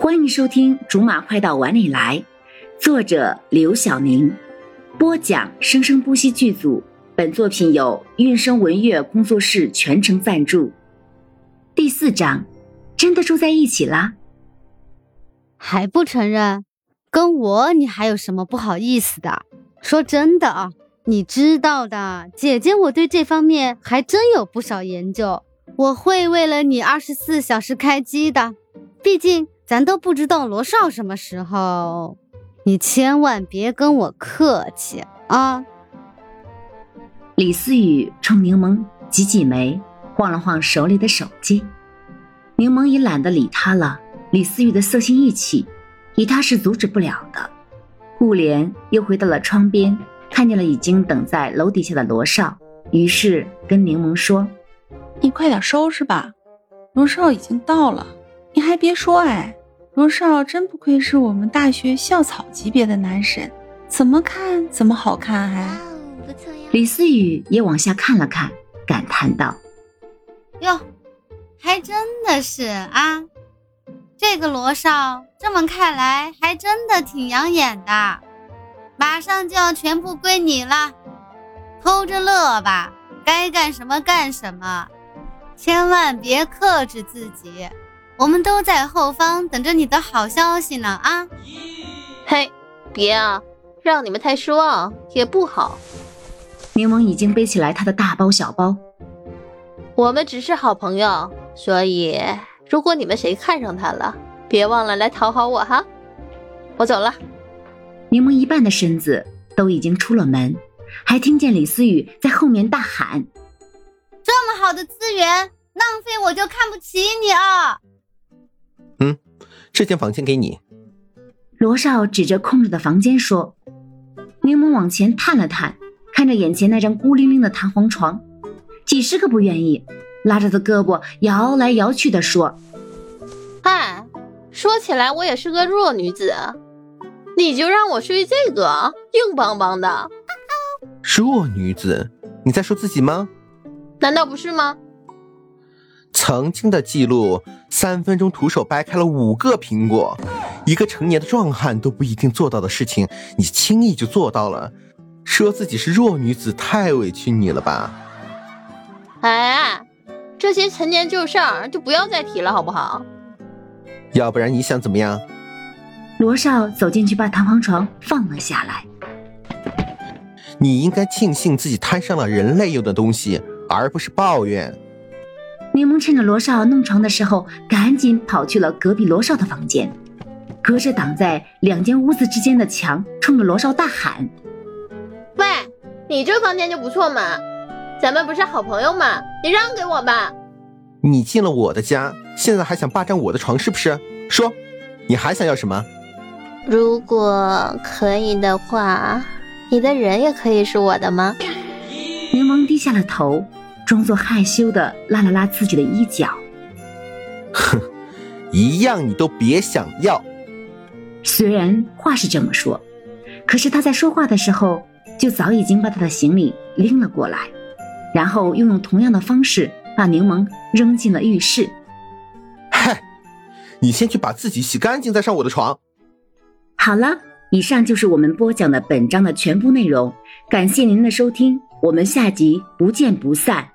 欢迎收听《竹马快到碗里来》，作者刘晓宁，播讲生生不息剧组。本作品由韵声文乐工作室全程赞助。第四章，真的住在一起啦？还不承认？跟我你还有什么不好意思的？说真的啊，你知道的，姐姐我对这方面还真有不少研究。我会为了你二十四小时开机的，毕竟。咱都不知道罗少什么时候，你千万别跟我客气啊！李思雨冲柠檬挤挤眉，晃了晃手里的手机。柠檬也懒得理他了。李思雨的色心一起，以他是阻止不了的。顾莲又回到了窗边，看见了已经等在楼底下的罗少，于是跟柠檬说：“你快点收拾吧，罗少已经到了。你还别说，哎。”罗少真不愧是我们大学校草级别的男神，怎么看怎么好看，还。李思雨也往下看了看，感叹道：“哟，还真的是啊，这个罗少这么看来还真的挺养眼的。马上就要全部归你了，偷着乐吧，该干什么干什么，千万别克制自己。”我们都在后方等着你的好消息呢啊！嘿，别啊，让你们太失望也不好。柠檬已经背起来他的大包小包。我们只是好朋友，所以如果你们谁看上他了，别忘了来讨好我哈。我走了。柠檬一半的身子都已经出了门，还听见李思雨在后面大喊：“这么好的资源，浪费我就看不起你啊！”嗯，这间房间给你。罗少指着空着的房间说：“柠檬往前探了探，看着眼前那张孤零零的弹簧床，几十个不愿意，拉着的胳膊摇来摇去的说：‘哎，说起来我也是个弱女子，你就让我睡这个硬邦邦的。’弱女子？你在说自己吗？难道不是吗？”曾经的记录，三分钟徒手掰开了五个苹果，一个成年的壮汉都不一定做到的事情，你轻易就做到了。说自己是弱女子，太委屈你了吧？哎，这些陈年旧事儿就不要再提了，好不好？要不然你想怎么样？罗少走进去，把弹簧床放了下来。你应该庆幸自己摊上了人类用的东西，而不是抱怨。柠檬趁着罗少弄床的时候，赶紧跑去了隔壁罗少的房间，隔着挡在两间屋子之间的墙，冲着罗少大喊：“喂，你这房间就不错嘛，咱们不是好朋友嘛？你让给我吧！你进了我的家，现在还想霸占我的床是不是？说，你还想要什么？如果可以的话，你的人也可以是我的吗？”柠檬低下了头。装作害羞的拉了拉自己的衣角，哼，一样你都别想要。虽然话是这么说，可是他在说话的时候就早已经把他的行李拎了过来，然后又用同样的方式把柠檬扔进了浴室。嗨，你先去把自己洗干净再上我的床。好了，以上就是我们播讲的本章的全部内容，感谢您的收听，我们下集不见不散。